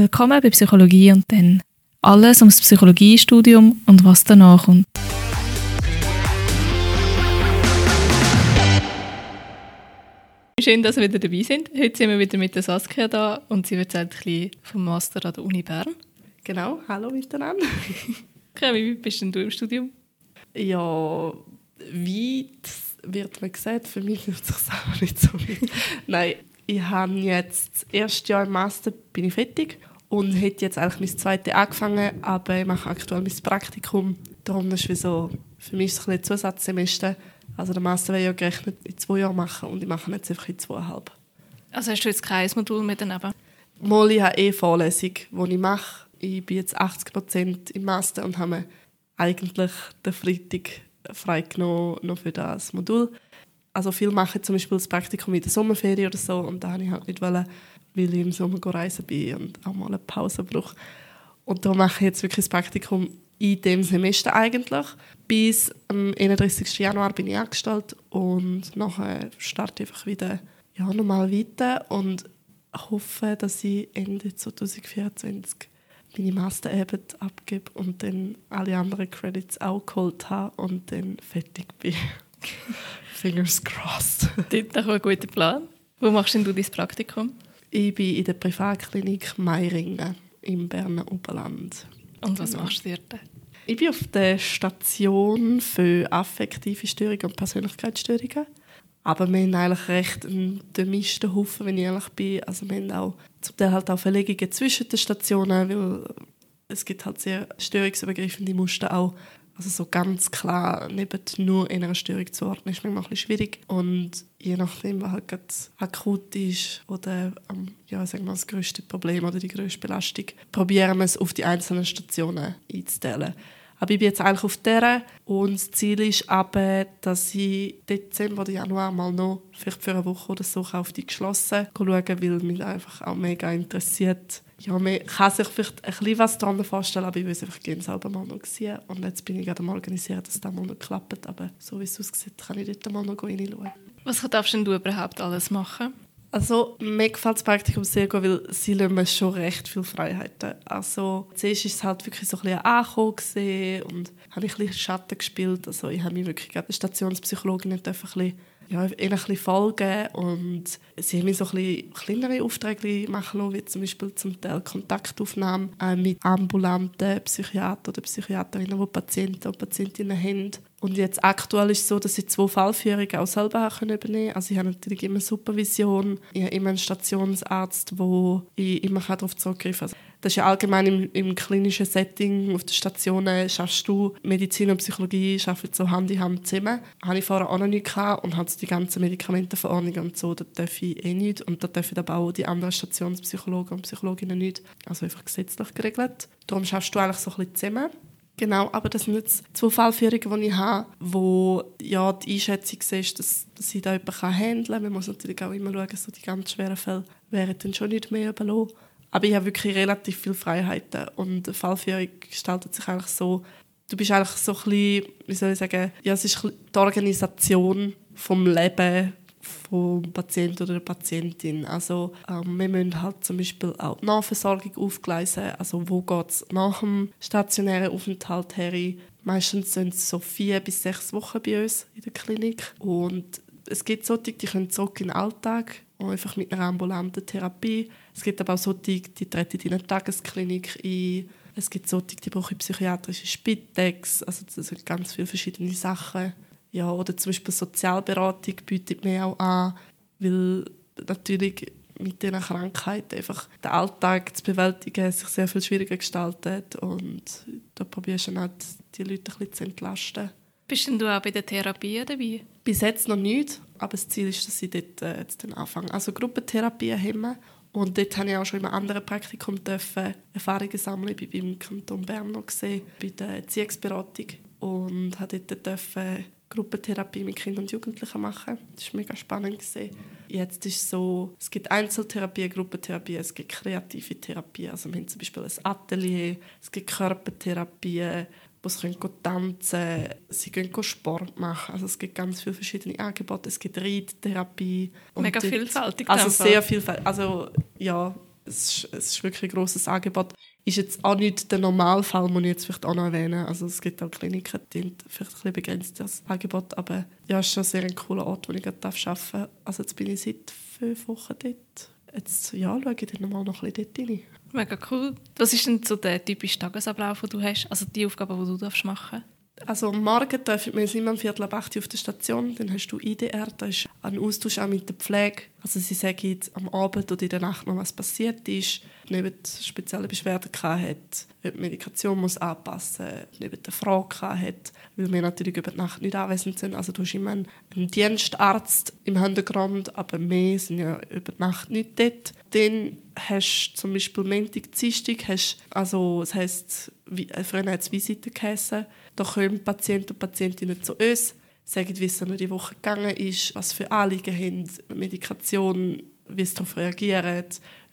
Willkommen bei Psychologie und dann. Alles ums Psychologiestudium und was danach kommt. Schön, dass Sie wieder dabei sind. Heute sind wir wieder mit der Saskia da und sie erzählt ein bisschen vom Master an der Uni Bern. Genau, hallo miteinander. okay, wie weit bist denn du im Studium? Ja, weit wird man gesagt, für mich fühlt es sich selber nicht so weit. Nein, ich habe jetzt das erste Jahr im Master bin ich fertig und hätte jetzt eigentlich mein zweites angefangen, aber ich mache aktuell mein Praktikum. Darum ist wie so, für mich ist es ein Zusatzsemester. Also der Master wäre ja gerechnet in zwei Jahren machen und ich mache jetzt einfach in zweieinhalb. Also hast du jetzt kein Modul mehr daneben? Mal, ich habe eh Vorlesung, die ich mache. Ich bin jetzt 80% im Master und habe eigentlich den Freitag freigenommen noch für das Modul also viel machen zum Beispiel das Praktikum in der Sommerferien oder so und da habe ich halt nicht wollen, weil ich im Sommer reisen bin und auch mal eine Pause brauche. Und da mache ich jetzt wirklich das Praktikum in dem Semester eigentlich. Bis am 31. Januar bin ich angestellt und nachher starte ich einfach wieder ja, nochmal weiter und hoffe, dass ich Ende 2024 meine Masterarbeit abgebe und dann alle anderen Credits auch geholt habe und dann fertig bin. Fingers crossed. Das ist doch ein guter Plan. Wo machst denn du dein Praktikum? Ich bin in der Privatklinik Meiringen im Berner Oberland. Und was genau. machst du dort? Ich bin auf der Station für affektive Störungen und Persönlichkeitsstörungen. Aber wir haben eigentlich recht einen gemischten Haufen, wenn ich ehrlich bin. Also wir haben auch zum Teil halt auch Verlegungen zwischen den Stationen, weil es gibt halt sehr störungsübergreifende Muster auch also so ganz klar neben nur einer Störung zu ordnen, ist manchmal ein schwierig. Und je nachdem, was halt akut ist oder ähm, ja, sagen wir, das größte Problem oder die größte Belastung, probieren wir es auf die einzelnen Stationen einzuteilen. Aber ich bin jetzt eigentlich auf der und das Ziel ist aber, dass ich Dezember oder Januar mal noch, vielleicht für eine Woche oder so, auf die geschlossen schauen, weil mich einfach auch mega interessiert, ja, man kann sich vielleicht ein bisschen was darunter vorstellen, aber ich will es einfach gerne selber mal noch sehen. Und jetzt bin ich gerade am organisieren, dass das mal noch klappt. Aber so wie es aussieht, kann ich dort mal noch reinschauen. Was darfst denn du überhaupt alles machen? Also, mir gefällt das Praktikum sehr gut, weil sie lassen mir schon recht viele Freiheiten. Also, zuerst war es halt wirklich so ein bisschen angekommen und habe ich ein bisschen Schatten gespielt. Also, ich habe mich wirklich gerade Stationspsychologin ein bisschen ja, ihnen ein bisschen folgen und sie haben mir so ein bisschen kleinere Aufträge machen lassen, wie zum Beispiel zum Teil Kontaktaufnahmen äh, mit ambulanten Psychiatern oder Psychiaterinnen, die Patienten und Patientinnen haben. Und jetzt aktuell ist es so, dass ich zwei Fallführungen auch selber übernehmen können. Also ich habe natürlich immer Supervision, ich habe immer einen Stationsarzt, wo ich immer darauf zurückgreifen kann. Das ist ja allgemein im, im klinischen Setting, auf den Stationen schaffst du Medizin und Psychologie schaffen so Hand in Hand zusammen. Hatte ich vorher auch noch nicht gehabt und habe die ganzen Medikamentenverordnungen und so, da darf ich eh nicht und da dürfen aber auch die anderen Stationspsychologen und Psychologinnen nicht. Also einfach gesetzlich geregelt. Darum schaffst du eigentlich so ein bisschen zusammen. Genau, aber das sind jetzt zwei Fallführungen, die ich habe, wo ja, die Einschätzung ist, dass, dass ich da jemanden handeln kann. Man muss natürlich auch immer schauen, so die ganz schweren Fälle wären dann schon nicht mehr überlassen. Aber ich habe wirklich relativ viele Freiheiten und Fallführung gestaltet sich eigentlich so, du bist eigentlich so ein bisschen, wie soll ich sagen, ja, es ist die Organisation vom Leben vom Patienten oder der Patientin. Also ähm, wir müssen halt zum Beispiel auch die Nachversorgung aufgleisen, also wo geht es nach dem stationären Aufenthalt her. Meistens sind es so vier bis sechs Wochen bei uns in der Klinik und es gibt solche, die können zurück in den Alltag einfach mit einer ambulanten Therapie. Es gibt aber auch solche, die treten in eine Tagesklinik ein. Es gibt solche, die brauchen psychiatrische Spitex. Also das sind ganz viele verschiedene Sachen. Ja, oder zum Beispiel Sozialberatung bietet mir auch an, weil natürlich mit dieser Krankheit einfach der Alltag zu bewältigen sich sehr viel schwieriger gestaltet und da probierst du dann halt, die Leute ein bisschen zu entlasten. Bist denn du auch bei der Therapie dabei? Bis jetzt noch nicht, aber das Ziel ist, dass ich dort äh, jetzt dann anfange. Also Gruppentherapie haben wir und dort habe ich auch schon in einem anderen Praktikum Erfahrungen sammeln. Ich war beim Kanton Bern noch gesehen, bei der Erziehungsberatung und habe dort dürfen Gruppentherapie mit Kindern und Jugendlichen machen. Das war mega spannend. Gewesen. Jetzt ist es so, es gibt Einzeltherapie, Gruppentherapie, es gibt kreative Therapie. Also wir haben zum Beispiel ein Atelier, es gibt Körpertherapie, wo sie können tanzen sie können Sport machen. Also es gibt ganz viele verschiedene Angebote. Es gibt Reittherapie. Mega vielfältig. Also sehr vielfältig. Also ja, es ist, es ist wirklich ein grosses Angebot. Ist jetzt auch nicht der Normalfall, muss ich jetzt vielleicht auch noch erwähnen. Also es gibt auch Kliniken, die sind vielleicht ein bisschen begrenzt, das Angebot. Aber ja, es ist schon sehr ein cooler Ort, wo ich gerade arbeiten darf. Also jetzt bin ich seit fünf Wochen dort. Jetzt ja, schaue ich dann mal noch ein bisschen dort rein. Mega cool. Was ist denn so der typische Tagesablauf, den du hast? Also die Aufgaben, die du machen darfst? Also am Morgen treffen wir immer um Viertel ab 8 Uhr auf der Station. Dann hast du IDR, da ist ein Austausch auch mit der Pflege. Also sie sagen am Abend oder in der Nacht noch, was passiert ist, ob spezielle Beschwerden hat, ob die Medikation muss anpassen muss, ob eine Frage hat, weil wir natürlich über die Nacht nicht anwesend sind. Also du hast immer einen, Dienstarzt im Hintergrund, aber wir sind ja über die Nacht nicht dort. Dann hast du zum Beispiel Montag, Dienstag, hast, also das heisst, früher hat es Visite geheißen, da kommen Patienten und Patientinnen zu uns, sagen, wie es die Woche gegangen ist, was für Anliegen haben, Medikation, wie sie darauf reagieren,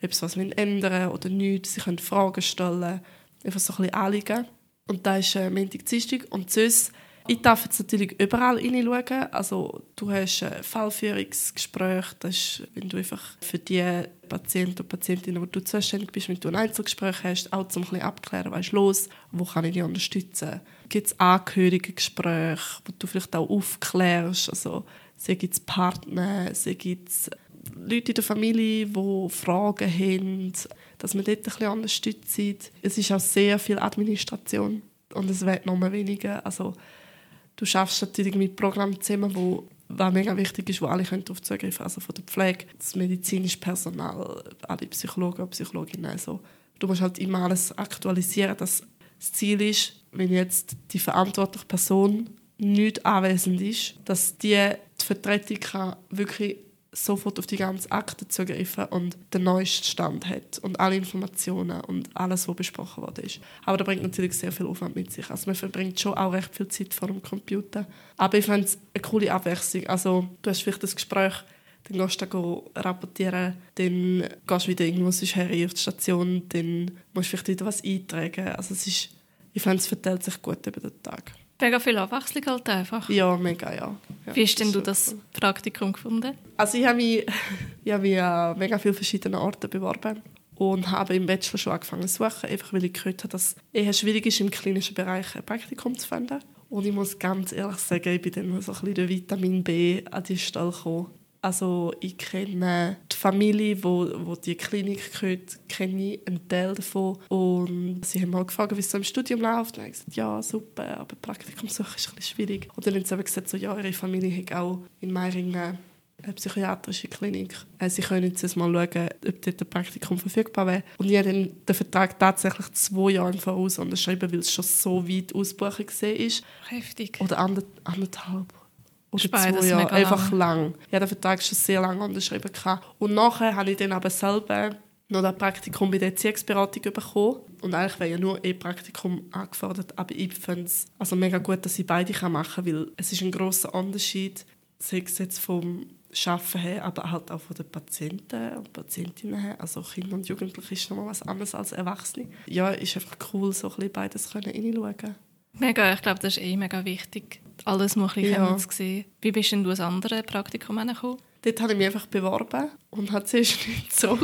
ob sie was ändern oder nicht. Sie können Fragen stellen, einfach so ein bisschen Anliegen. Und da ist äh, Montag, Dienstag. Und sonst ich darf jetzt natürlich überall hineinschauen. Also, du hast ein Fallführungsgespräch, das ist, wenn du einfach für die Patienten und Patientinnen, die du zuständig bist, wenn du ein Einzelgespräch hast, auch zum ein abklären, was ist los, wo kann ich dich unterstützen. Gibt es Angehörigengespräche, wo du vielleicht auch aufklärst, also gibt es Partner, gibt es Leute in der Familie, die Fragen haben, dass man dort ein bisschen unterstützt. Es ist auch sehr viel Administration und es wird noch weniger. Also du schaffst natürlich mit Programmen zusammen, wo was mega wichtig ist, wo alle darauf zugreifen können. Also von der Pflege, das medizinische Personal, alle Psychologen und Psychologinnen. Also, du musst halt immer alles aktualisieren. Das, das Ziel ist, wenn jetzt die verantwortliche Person nicht anwesend ist, dass die, die Vertretung kann wirklich sofort auf die ganze Akte zugreifen und den neuesten Stand hat und alle Informationen und alles, was besprochen wurde. Aber das bringt natürlich sehr viel Aufwand mit sich. Also man verbringt schon auch recht viel Zeit vor dem Computer. Aber ich finde es eine coole Abwechslung. Also du hast vielleicht das Gespräch, dann gehst du da rapportieren, dann gehst du wieder irgendwo her auf die Station, dann musst du vielleicht wieder was eintragen. Also es ist, ich finde, es verteilt sich gut über den Tag. Mega viel Abwechslung halt einfach. Ja, mega, ja. ja Wie hast denn du das cool. Praktikum gefunden? Also ich habe mich, ich habe mich an mega vielen verschiedenen Orten beworben und habe im Bachelor schon angefangen zu suchen, einfach weil ich gehört habe, dass es eher schwierig ist, im klinischen Bereich ein Praktikum zu finden. Und ich muss ganz ehrlich sagen, ich bin dann so ein bisschen Vitamin B an die Stelle gekommen. Also ich kenne die Familie, wo, wo die Klinik gehört, kenne ich einen Teil davon. Und sie haben mal gefragt, wie es so im Studium läuft. Und ich gesagt, ja, super, aber Praktikumsuche ist ein bisschen schwierig. Und dann haben sie gesagt, so, ja, ihre Familie hat auch in Meiringen eine psychiatrische Klinik. Äh, sie können jetzt mal schauen, ob dort ein Praktikum verfügbar wäre. Und ich habe den Vertrag tatsächlich zwei Jahre im Voraus unterschrieben, weil es schon so weit ausgebucht war. Heftig. Oder anderthalb oder zwei Jahre. Einfach lang. lang. Ich hatte den Vertrag schon sehr lange unterschrieben. Und nachher habe ich dann aber selber noch ein Praktikum bei der Erziehungsberatung bekommen. Und eigentlich wäre ja nur ein Praktikum angefordert. Aber ich finde es also mega gut, dass ich beide machen kann, weil es ist ein grosser Unterschied, sei es jetzt vom Arbeiten her, aber halt auch von den Patienten und Patientinnen her. Also Kinder und Jugendliche ist noch mal was anderes als Erwachsene. Ja, ist einfach cool, so ein bisschen beides hineinschauen können. Mega, ich glaube, das ist eh mega wichtig, alles mal ein ja. zu sehen. Wie bist denn du als andere Praktikum gekommen? Dort habe ich mich einfach beworben und hat zuerst nicht so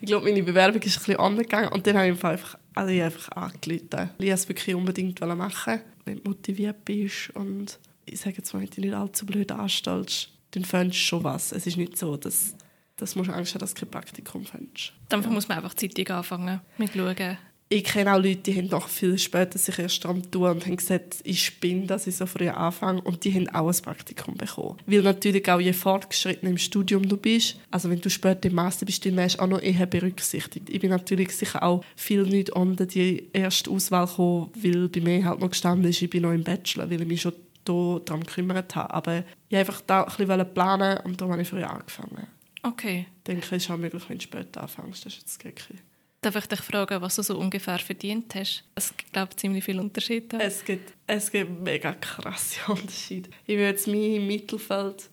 Ich glaube, meine Bewerbung ist ein bisschen angegangen und dann habe ich einfach, also ich einfach angerufen. Ich es wirklich unbedingt machen, wenn du motiviert bist und ich sage jetzt mal, wenn du nicht allzu blöd anstellst, dann findest du schon was. Es ist nicht so, dass, dass du Angst haben, dass du kein Praktikum findest. Dann ja. muss man einfach zeitig anfangen mit schauen ich kenne auch Leute, die haben noch viel später sich erst dran tun und haben gesagt, ich bin, dass ich so früh anfange. Und die haben auch ein Praktikum bekommen. Weil natürlich auch je fortgeschrittener im Studium du bist, also wenn du später im Master bist, dann wärst du auch noch eher berücksichtigt. Ich bin natürlich sicher auch viel nicht unter die erste Auswahl gekommen, weil bei mir halt noch gestanden ist, ich bin noch im Bachelor, weil ich mich schon darum gekümmert habe. Aber ich wollte einfach da ein bisschen planen und darum habe ich früher angefangen. Okay. Ich denke, es ist auch möglich, wenn du später anfängst. Das ist jetzt wirklich Darf ich dich fragen, was du so ungefähr verdient hast? Es gibt, glaube ich, ziemlich viele Unterschiede. Es gibt, es gibt mega krasse Unterschiede. Ich würde jetzt mich im Mittelfeld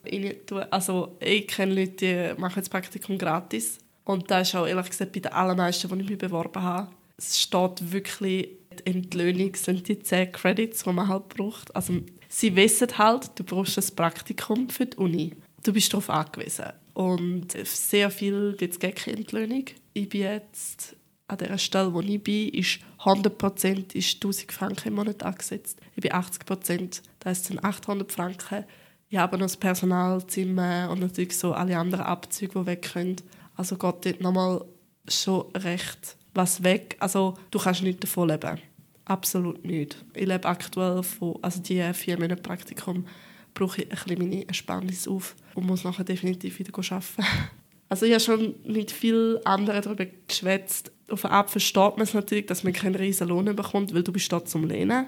tun. Also, ich kenne Leute, die machen das Praktikum gratis. Und das ist auch ehrlich gesagt bei den allermeisten, die ich mich beworben habe. Es steht wirklich, die Entlöhnung sind die 10 Credits, die man halt braucht. Also, sie wissen halt, du brauchst ein Praktikum für die Uni. Du bist darauf angewiesen. Und sehr viel gibt es keine Entlöhnung. Ich bin jetzt an der Stelle, wo ich bin, ist 100% ist 1000 Franken im Monat angesetzt. Ich bin 80%, das sind 800 Franken. Ich habe noch das Personalzimmer und natürlich so alle anderen Abzüge, die weg können. Also geht dort nochmal schon recht was weg. Also du kannst nicht davon leben. Absolut nicht. Ich lebe aktuell von, also die vier Monate Praktikum brauche ich ein bisschen meine Ersparnis auf und muss nachher definitiv wieder arbeiten. Also ich habe schon mit vielen anderen darüber geschwätzt. Auf eine Art versteht man es natürlich, dass man keinen riesen Lohn bekommt, weil du bist dort zum Lehnen.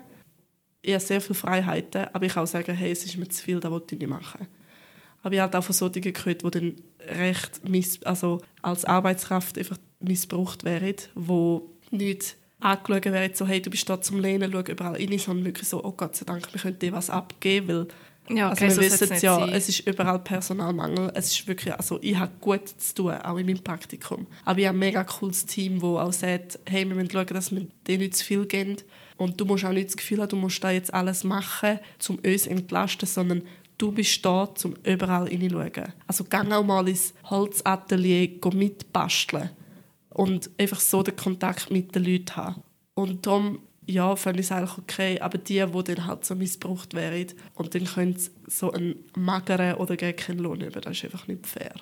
Ich habe sehr viele Freiheiten, aber ich kann auch sagen, hey, es ist mir zu viel, das wollte ich nicht machen. Aber ich habe auch von solchen gehört, die dann recht also als Arbeitskraft einfach missbraucht wären, wo nicht angeschaut werden, so, hey, du bist da zum Lehnen, schau überall rein, sondern wirklich so, oh Gott sei Dank, wir können dir was abgeben, weil Ja, okay, also wir wissen es ja, sein. es ist überall Personalmangel. Es ist wirklich, also ich habe gut zu tun, auch in meinem Praktikum. Aber ich habe ein mega cooles Team, das auch sagt, hey, wir müssen schauen, dass wir dir nicht zu viel geben. Und du musst auch nicht das Gefühl haben, du musst da jetzt alles machen, um uns zu entlasten, sondern du bist da, um überall hineinzuschauen. Also gang auch mal ins Holzatelier mitbasteln und einfach so den Kontakt mit den Leuten haben. Und darum, ja, fände ich es eigentlich okay. Aber die, die dann halt so missbraucht wären und dann können sie so einen mageren oder gar keinen Lohn über, das ist einfach nicht fair.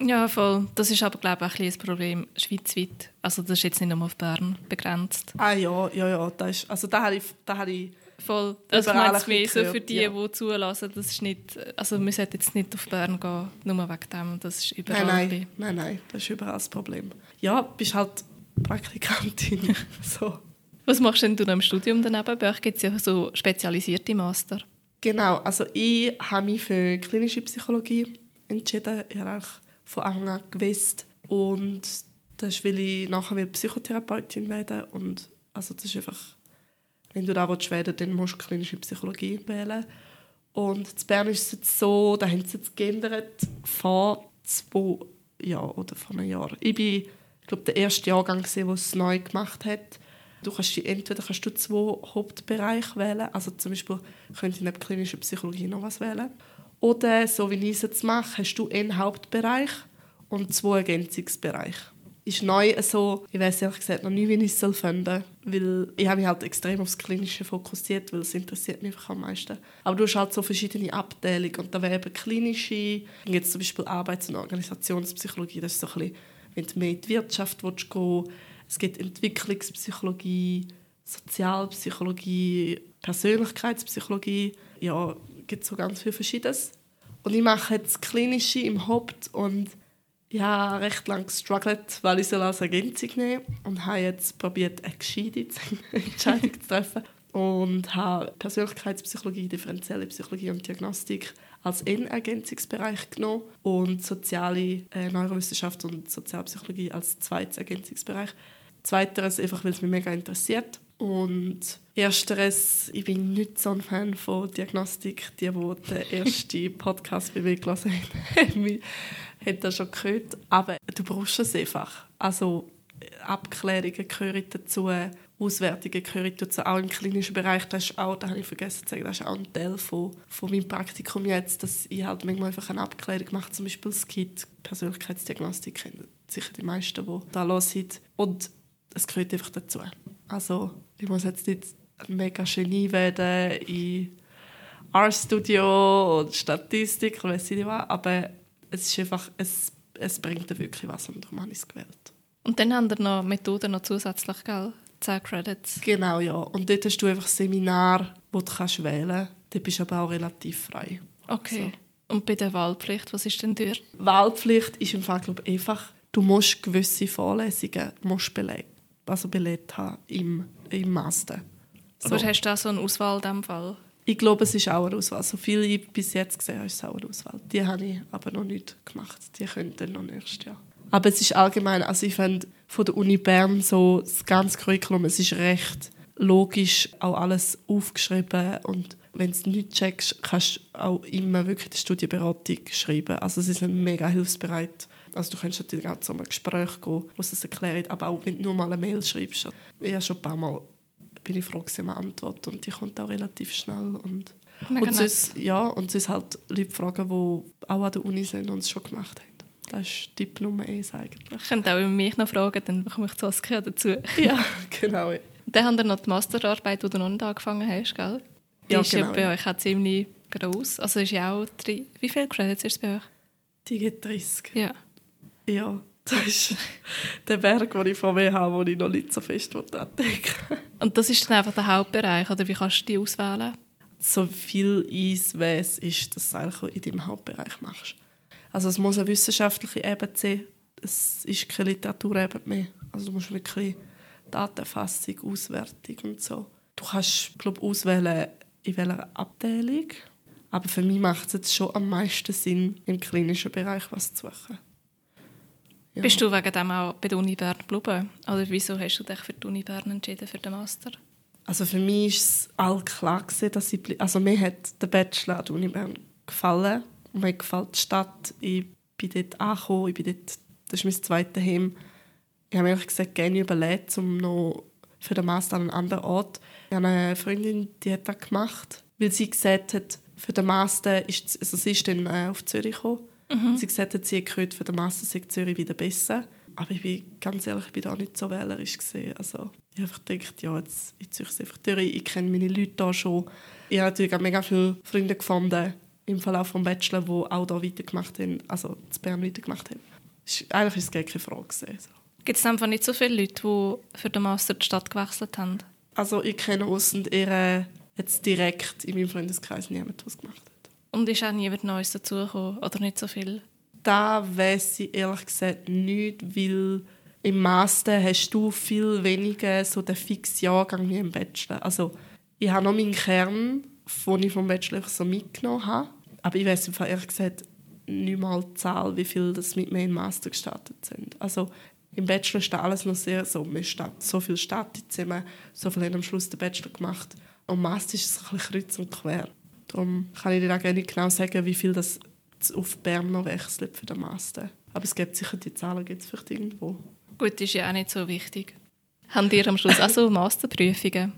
Ja, voll. Das ist aber, glaube ich, auch ein bisschen ein Problem schweizweit. Also das ist jetzt nicht nur auf Bern begrenzt. Ah ja, ja, ja, das ist, also da habe ich, da habe ich Voll. Also ich meine es mehr so für die, ja. die zulassen. Das ist nicht, also wir sollten jetzt nicht auf Bern gehen, nur wegen dem. Das ist überall Nein, ein nein, nein, nein, das ist überall das Problem. Ja, bist halt Praktikantin. so. Was machst denn du noch im Studium daneben? Bei euch gibt es ja so spezialisierte Master. Genau, also ich habe mich für klinische Psychologie entschieden. Ich habe von Anfang an gewusst. Und das weil ich nachher will Psychotherapeutin werden Und also das ist einfach, wenn du da werden dann musst du klinische Psychologie wählen. Und in Bern ist es jetzt so, da haben sie jetzt geändert, vor zwei Jahren oder vor einem Jahr. Ich bin, ich glaube, der erste Jahrgang, der es neu gemacht hat. Du kannst die, entweder kannst du zwei Hauptbereiche wählen, also zum Beispiel könnt ihr neben klinischer Psychologie noch was wählen. Oder, so wie ich es jetzt mache, hast du einen Hauptbereich und zwei Ergänzungsbereiche. Ist neu so, ich weiß ehrlich gesagt noch nie, wie ich es finden weil ich habe mich halt extrem aufs Klinische fokussiert, weil es interessiert mich einfach am meisten. Aber du hast halt so verschiedene Abteilungen und da wäre eben klinische, dann gibt es zum Beispiel Arbeits- und Organisationspsychologie, das ist so ein bisschen, wenn du mehr in die Wirtschaft willst gehen es gibt Entwicklungspsychologie, Sozialpsychologie, Persönlichkeitspsychologie, ja, gibt so ganz viel Verschiedenes. Und ich mache jetzt Klinische im Haupt und ich habe recht lange gestruggelt, weil ich soll als Ergänzung nehmen und habe jetzt probiert, eine gescheite Entscheidung zu treffen und habe Persönlichkeitspsychologie, differenzielle Psychologie und Diagnostik als N-Ergänzungsbereich genommen und soziale äh, Neurowissenschaft und Sozialpsychologie als zweites Ergänzungsbereich. Zweiteres einfach, weil es mich mega interessiert. Und ersteres, ich bin nicht so ein Fan von Diagnostik. Die, die den ersten Podcast bei mir gelesen haben, haben das schon gehört. Aber du brauchst es einfach. Also Abklärungen gehören dazu, Auswertungen gehören dazu, auch im klinischen Bereich. Das ist auch, da habe ich vergessen zu sagen, das ist auch ein Teil von, von meinem Praktikum jetzt, dass ich halt manchmal einfach eine Abklärung mache, zum Beispiel Skit, Persönlichkeitsdiagnostik, kennen sicher die meisten, die da los sind. Und es gehört einfach dazu. Also ich muss jetzt nicht mega Genie werden in R-Studio oder Statistik, oder weiss ich nicht was, aber es ist einfach, es, es bringt dir wirklich was und darum habe ich es gewählt. Und dann haben wir noch Methoden noch zusätzlich, gell? 10 Credits. Genau, ja. Und dort hast du einfach Seminar, wo du kannst wählen kannst. Dort bist du aber auch relativ frei. Okay. Und bei der Wahlpflicht, was ist denn dort? Wahlpflicht ist im Fall, glaube ich, einfach, du musst gewisse Vorlesungen musst belegt, belegt haben im, im Master. So. Aber hast du auch so eine Auswahl in diesem Fall? Ich glaube, es ist auch eine Auswahl. So viel ich bis jetzt gesehen habe, ist es auch eine Auswahl. Die habe ich aber noch nicht gemacht. Die könnten noch nächstes Jahr. Aber es ist allgemein, also ich finde von der Uni Bern so das ganze Curriculum, es ist recht logisch auch alles aufgeschrieben und wenn du es nicht checkst, kannst du auch immer wirklich die Studienberatung schreiben. Also sie sind mega hilfsbereit. Also du kannst natürlich auch zu einem Gespräch gehen, wo sie es erklären, aber auch wenn du nur mal eine Mail schreibst. Ich habe schon ein paar Mal bin ich froh um eine Antwort und die kommt auch relativ schnell und Mega und sonst, ja, und sonst halt Leute fragen, die auch an der Uni sind und es schon gemacht haben. Das ist Tipp Nummer 1 eigentlich. Ich könnte auch über mich noch fragen, dann bekomme ich Saskia dazu. Ja, genau. Dann haben wir noch die Masterarbeit, die du noch nicht angefangen hast, gell? Die Ja, ist ja genau. bei euch auch ziemlich gross. Also ist ja auch drei... Wie viele Credits ist es bei euch? Die geht 30. Ja. Ja, das ist der Berg, den ich vor mir habe, den ich noch nicht so fest entdecken Und das ist dann einfach der Hauptbereich, oder wie kannst du die auswählen? So viel wie es ist, dass du eigentlich in deinem Hauptbereich machst. Also es muss eine wissenschaftliche Ebene sein. Es ist keine Literaturebene mehr. Also du musst wirklich Datenerfassung, Auswertung und so. Du kannst, glaube ich, auswählen, in welcher Abteilung. Aber für mich macht es jetzt schon am meisten Sinn, im klinischen Bereich was zu suchen. Ja. Bist du wegen dem auch bei der Uni Bern geblieben? Oder wieso hast du dich für die Uni Bern entschieden, für den Master? Also für mich ist es all klar dass ich also mir hat der Bachelor an der Uni Bern gefallen mir gefällt die Stadt. Ich bin dort angekommen, ich bin dort, das ist mein zweites Heim. Ich habe mir ehrlich gesagt gerne überlegt, um noch für den Master an einen anderen Ort. Ich habe eine Freundin, die hat das gemacht, weil sie gesagt hat, für den Master ist, also sie ist dann äh, auf Zürich gekommen. Sie gesagt hat, sie gehört, für den Master sei Zürich wieder besser. Aber ich bin ganz ehrlich, ich bin da nicht so wählerisch gesehen. Also ich habe einfach gedacht, ja, jetzt, ich ziehe es einfach durch. Ich kenne meine Leute da schon. Ich habe natürlich auch mega viele Freunde gefunden im Verlauf des Bachelor, die auch da weitergemacht haben, also in Bern weitergemacht haben. Ist, eigentlich ist es gar keine Frage. Gewesen, so. Gibt es einfach nicht so viele Leute, die für den Master die Stadt gewechselt haben? Also ich kenne aus und ihr jetzt direkt in meinem Freundeskreis niemanden, der es gemacht hat. Und ist auch niemand Neues dazugekommen? Oder nicht so viel? Da weiss ich ehrlich gesagt nicht, weil im Master hast du viel weniger so den fixen Jahrgang wie im Bachelor. Also ich habe noch meinen Kern, den ich vom Bachelor so mitgenommen habe. Aber ich weiss im ehrlich gesagt nicht mal die Zahl, wie viel das mit mir im Master gestartet sind. Also im Bachelor ist alles noch sehr so, man steht, so viel startet zusammen, so viel haben am Schluss den Bachelor gemacht. Und Master ist es ein bisschen kreuz und quer. Darum kann ich dir auch nicht genau sagen, wie viel das auf Bern noch wechselt für den Master. Aber es gibt sicher die Zahlen gibt's vielleicht irgendwo. Gut, ist ja auch nicht so wichtig. Habt ihr am Schluss auch so Masterprüfungen?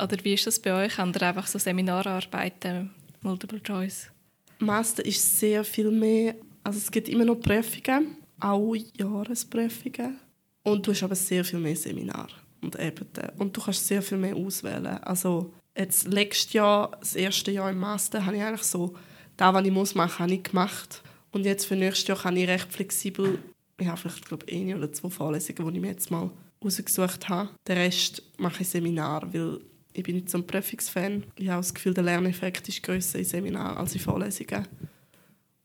Oder wie ist das bei euch? Habt ihr einfach so Seminararbeiten, Multiple Choice? Master ist sehr viel mehr, also es gibt immer noch Prüfungen, auch Jahresprüfungen. Und du hast aber sehr viel mehr Seminar und Ebenen. Und du kannst sehr viel mehr auswählen. Also jetzt letztes Jahr, das erste Jahr im Master, habe ich eigentlich so, das, was ich muss machen, habe ich gemacht. Und jetzt für nächstes Jahr kann ich recht flexibel, ich habe vielleicht glaube ich, eine oder zwei Vorlesungen, die ich mir jetzt mal rausgesucht habe. Den Rest mache ich Seminar, weil ich bin nicht so ein Prüfungsfan. Ich habe das Gefühl, der Lerneffekt ist grösser in Seminaren als in Vorlesungen.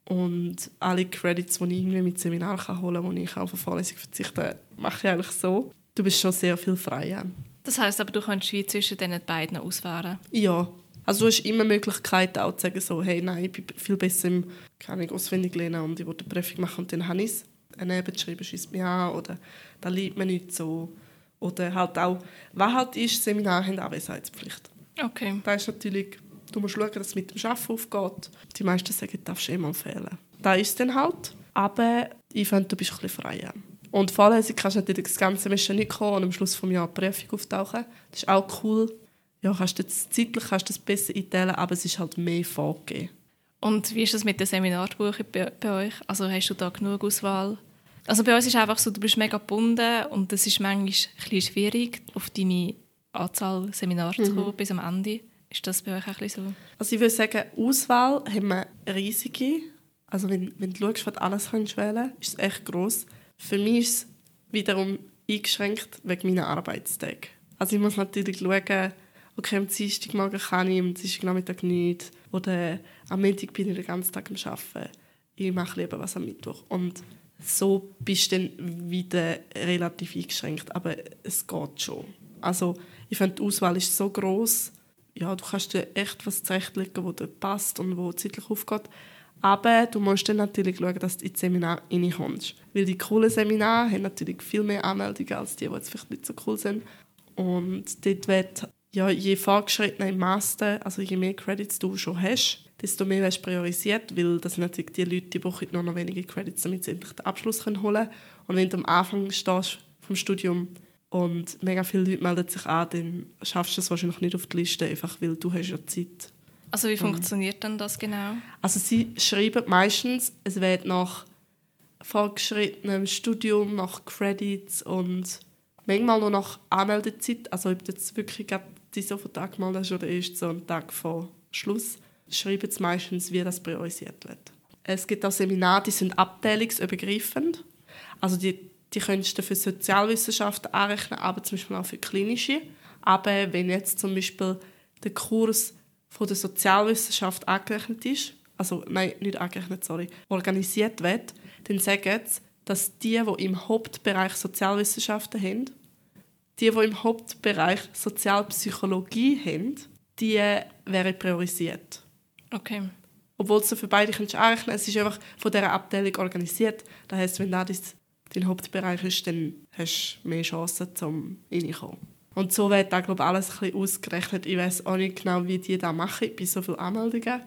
Und alle Credits, die ich irgendwie mit Seminar holen kann, die ich auf eine Vorlesung verzichte, mache ich eigentlich so. Du bist schon sehr viel freier. Das heisst aber, du kannst wie zwischen diesen beiden auswählen. Ja. Also du hast immer Möglichkeiten auch zu sagen, so, hey, nein, ich bin viel besser im kann ich auswendig lernen und ich will eine Prüfung machen und dann habe ich es. Daneben schreiben, schießt mich an oder da liebt man nicht so. Oder halt auch, was halt ist, Seminar haben Anwesenheitspflicht. Okay. Da ist natürlich, du musst schauen, dass es mit dem Arbeiten aufgeht. Die meisten sagen, du darfst eh mal fehlen. Da ist es dann halt. Aber ich finde, du bist ein bisschen freier. Und Vorlesung kannst du natürlich das ganze Semester nicht kommen und am Schluss des Jahres eine Prüfung auftauchen. Das ist auch cool. Ja, kannst du das, zeitlich kannst du das besser einteilen, aber es ist halt mehr vorgegeben. Und wie ist das mit den Seminarbuchen bei, bei euch? Also hast du da genug Auswahl? Also bei uns ist einfach so, du bist mega gebunden und es ist manchmal ein bisschen schwierig, auf deine Anzahl Seminare zu kommen bis am Ende. Ist das bei euch auch ein bisschen so? Also ich würde sagen, Auswahl haben wir riesige. Also wenn, wenn du schaust, was du alles kannst wählen kannst, ist es echt gross. Für mich ist es wiederum eingeschränkt wegen meiner Arbeitstage. Also ich muss natürlich schauen, okay, am Dienstagmorgen kann ich, am Dienstagnachmittag nicht. Oder am Montag bin ich den ganzen Tag am Arbeiten. Ich mache lieber was am Mittwoch. Und so bist du dann wieder relativ eingeschränkt. Aber es geht schon. Also ich finde, die Auswahl ist so gross ja, du kannst dir echt was zurechtlegen, wo dir passt und wo zeitlich aufgeht. Aber du musst dann natürlich schauen, dass du ins Seminar reinkommst. Weil die coolen Seminare haben natürlich viel mehr Anmeldungen als die, die jetzt vielleicht nicht so cool sind. Und dort wird, ja, je fortgeschrittener im Master, also je mehr Credits du schon hast, desto mehr wirst du priorisiert, weil das sind natürlich die Leute, die brauchen nur noch wenige Credits, damit sie endlich den Abschluss holen können. Und wenn du am Anfang stehst vom Studium und mega viele Leute melden sich an, dann schaffst du es wahrscheinlich nicht auf die Liste, einfach weil du hast ja Zeit. Also wie funktioniert denn das genau? Also sie schreiben meistens, es wird nach fortgeschrittenem Studium, nach Credits und manchmal noch nach Anmeldezeit, also ob du jetzt wirklich gerade die so einen Tag mal hast oder erst so einen Tag vor Schluss, schreiben sie meistens, wie das priorisiert wird. Es gibt auch Seminare, die sind abteilungsübergreifend. Also die, die könntest du für Sozialwissenschaften anrechnen, aber zum Beispiel auch für klinische. Aber wenn jetzt zum Beispiel der Kurs von der Sozialwissenschaft angerechnet ist, also nein, nicht angerechnet, sorry, organisiert wird, dann sagen sie, dass die, die im Hauptbereich Sozialwissenschaften haben, die, die im Hauptbereich Sozialpsychologie haben, die wären priorisiert. Okay. Obwohl du für beide kannst anrechnen es ist einfach von dieser Abteilung organisiert. Das heisst, wenn das dein Hauptbereich ist, dann hast du mehr Chancen zum reinkommen. Und so wird da glaube ich, alles ein bisschen ausgerechnet. Ich weiß auch nicht genau, wie die das machen bei so vielen Anmeldungen,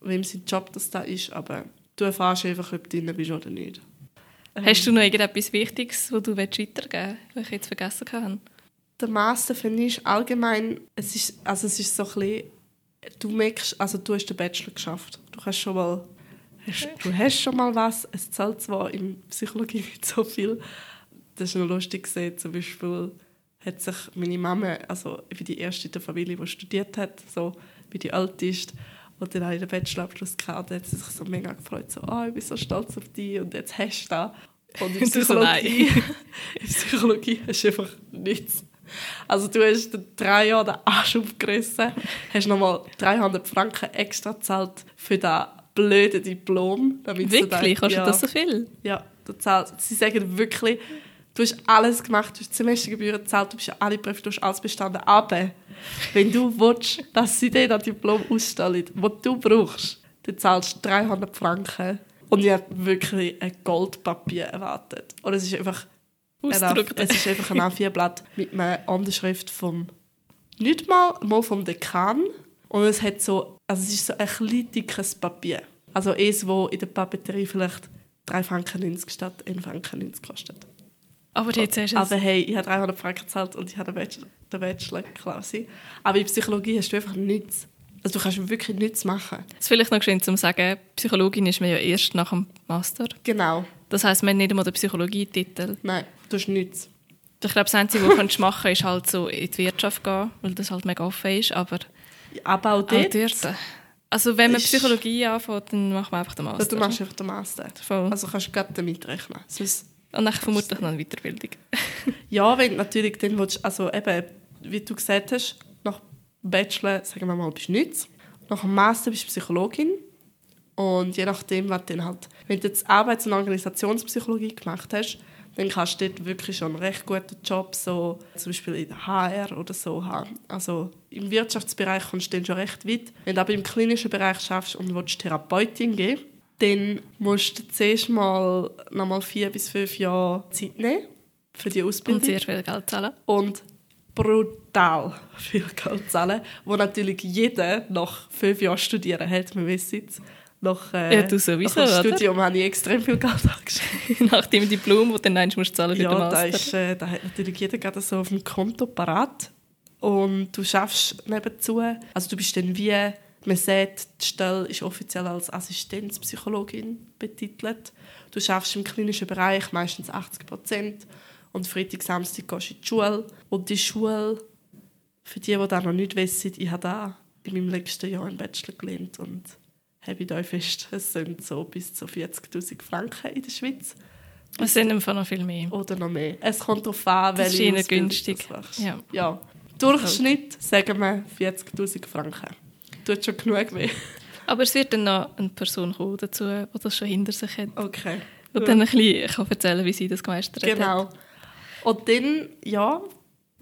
wem sein Job das da ist, aber du erfährst einfach, ob du drin bist oder nicht. Hast du noch irgendetwas Wichtiges, das du weitergeben willst, was ich jetzt vergessen habe? Der Master finde ich allgemein, es ist, also es ist so ein bisschen, du merkst, also du hast den Bachelor geschafft. Du hast schon mal, hast, du hast schon mal was. Es zahlt zwar in Psychologie nicht so viel. Das ist noch lustig gesehen, zum Beispiel hat sich meine Mama, also ich bin die erste in der Familie, die studiert hat, so wie die älteste, und dann habe ich den Bachelorabschluss gehabt, und hat sie sich so mega gefreut, so, oh, ich bin so stolz auf dich und jetzt hast du das. Und in Psychologie, in Psychologie hast du einfach nichts. Also du hast drei Jahre den Arsch aufgerissen, hast nochmal 300 Franken extra gezahlt für das blöde Diplom. Damit wirklich? Kostet ja, das so viel? Ja, du zahlst, sie sagen wirklich, du hast alles gemacht, du hast Semestergebühren gezahlt, du bist alle Prüfungen, du hast alles bestanden, aber wenn du willst, dass sie dir das Diplom ausstellen, das du brauchst, dann zahlst du 300 Franken und ich habe wirklich ein Goldpapier erwartet. Und es ist einfach Ausdruck. Es ist einfach ein A4-Blatt mit einer Unterschrift vom nicht mal, mal vom Dekan. Und es hat so, also es ist so ein klein dickes Papier. Also eins, wo in der Papeterie vielleicht 3 Franken 90 statt 1 Franken 90 kostet. Aber jetzt hast du Aber hey, ich habe 300 Franken gezahlt und ich habe den Bachelor, den Bachelor quasi. Aber in Psychologie hast du einfach nichts. Also du kannst wirklich nichts machen. Das ist vielleicht noch schön zu sagen, Psychologin ist man ja erst nach dem Master. Genau. Das heisst, man hat nicht einmal den Psychologietitel. Nein, du hast nichts. Ich glaube, das Einzige, was du machen kannst, ist halt so in die Wirtschaft gehen, weil das halt mega offen ist, aber... Aber auch dort... dort also wenn man Psychologie anfängt, dann macht man einfach den Master. Du machst einfach den Master. Voll. Also kannst du gerade damit rechnen. Sonst Und dann vermutlich noch eine Weiterbildung. ja, wenn natürlich dann willst, also eben, wie du gesagt hast, nach Bachelor, sagen wir mal, bist du nichts. Nach dem Master bist du Psychologin. Und je nachdem, was dann halt, wenn du jetzt Arbeits- und Organisationspsychologie gemacht hast, dann kannst du dort wirklich schon einen recht guten Job, so zum Beispiel in der HR oder so haben. Also im Wirtschaftsbereich kommst du dann schon recht weit. Wenn du aber im klinischen Bereich schaffst und willst Therapeutin gehen, dann musst du zuerst mal noch mal vier bis fünf Jahre Zeit nehmen für die Ausbildung. Und sehr viel Geld zahlen. Und brutal viel Geld zahlen, wo natürlich jeder nach fünf Jahren studieren hat, man weiß jetzt. Nach, äh, ja, du sowieso, nach dem Studium habe ich extrem viel Geld angeschrieben. nach dem Diplom, das du dann musst zahlen ja. Ja, da, äh, da hat natürlich jeder gerade so auf dem Konto parat. Und du schaffst nebenzu, also du bist dann wie, man sieht, die Stelle ist offiziell als Assistenzpsychologin betitelt. Du schaffst im klinischen Bereich meistens 80 Prozent und Freitag, Samstag gehst du in die Schule. Und die Schule, für die, die das noch nicht wissen, ich habe da in meinem letzten Jahr einen Bachelor gelernt und habe euch fest, es sind so bis zu 40'000 Franken in der Schweiz. Es sind Fall noch viel mehr. Oder noch mehr. Es kommt darauf an, welche Ausbildung günstig. du machst. Ja. ja. Durchschnitt sagen wir 40'000 Franken. Tut schon genug weh. Aber es wird dann noch eine Person kommen dazu, die das schon hinter sich hat. Okay. Und dann ein bisschen kann erzählen wie sie das gemeistert genau. hat. Genau. Und dann, ja,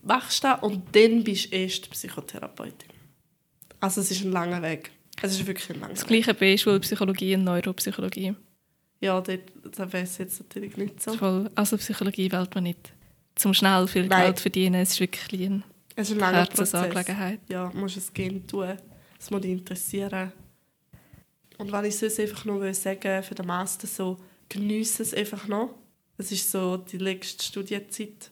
machst du das und dann bist du erst Psychotherapeutin. Also es ist ein langer Weg. Es ist wirklich ein langer Das gleiche bei Schulpsychologie und Neuropsychologie. Ja, das, das wäre es jetzt natürlich nicht so. Voll. Also Psychologie wählt man nicht zum schnell viel Nein. Geld verdienen. Es ist wirklich ein es ist ein langer Herzensangelegenheit. Ja, musst es gehen tun. Es muss dich interessieren. Und wenn ich sonst einfach nur sagen für den Master so, genieße es einfach noch das ist so die letzte Studienzeit.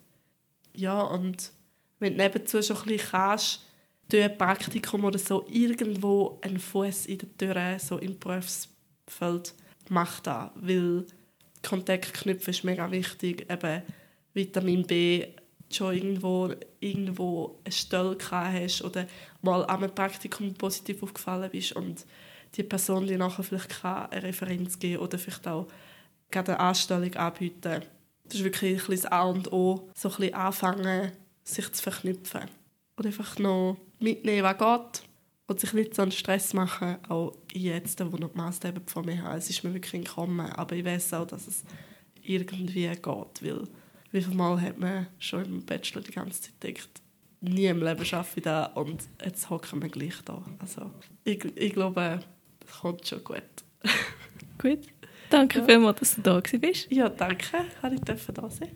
Ja, und wenn du nebenzu schon ein bisschen kannst, durch ein Praktikum oder so irgendwo einen Fuß in der Tür, so im Berufsfeld, mach da. Weil Kontakt knüpfen ist mega wichtig. Eben Vitamin B schon irgendwo, irgendwo eine Stelle hast oder mal an einem Praktikum positiv aufgefallen bist und die Person die nachher vielleicht eine Referenz geben oder vielleicht auch gerade eine Anstellung anbieten. Das ist wirklich ein das A und O, so ein bisschen anfangen, sich zu verknüpfen. Und einfach noch mitnehmen, was geht und sich nicht so einen Stress machen, auch jetzt, wo noch die Master vor mir haben. Es ist mir wirklich gekommen, aber ich weiß auch, dass es irgendwie geht, weil wie viele Mal hat man schon im Bachelor die ganze Zeit gedacht, nie im Leben schaffe ich das und jetzt hocken wir gleich da. Also ich, ich glaube, das kommt schon gut. gut. Danke ja. vielmals, dass du da warst. Ja, danke, dass ich da sein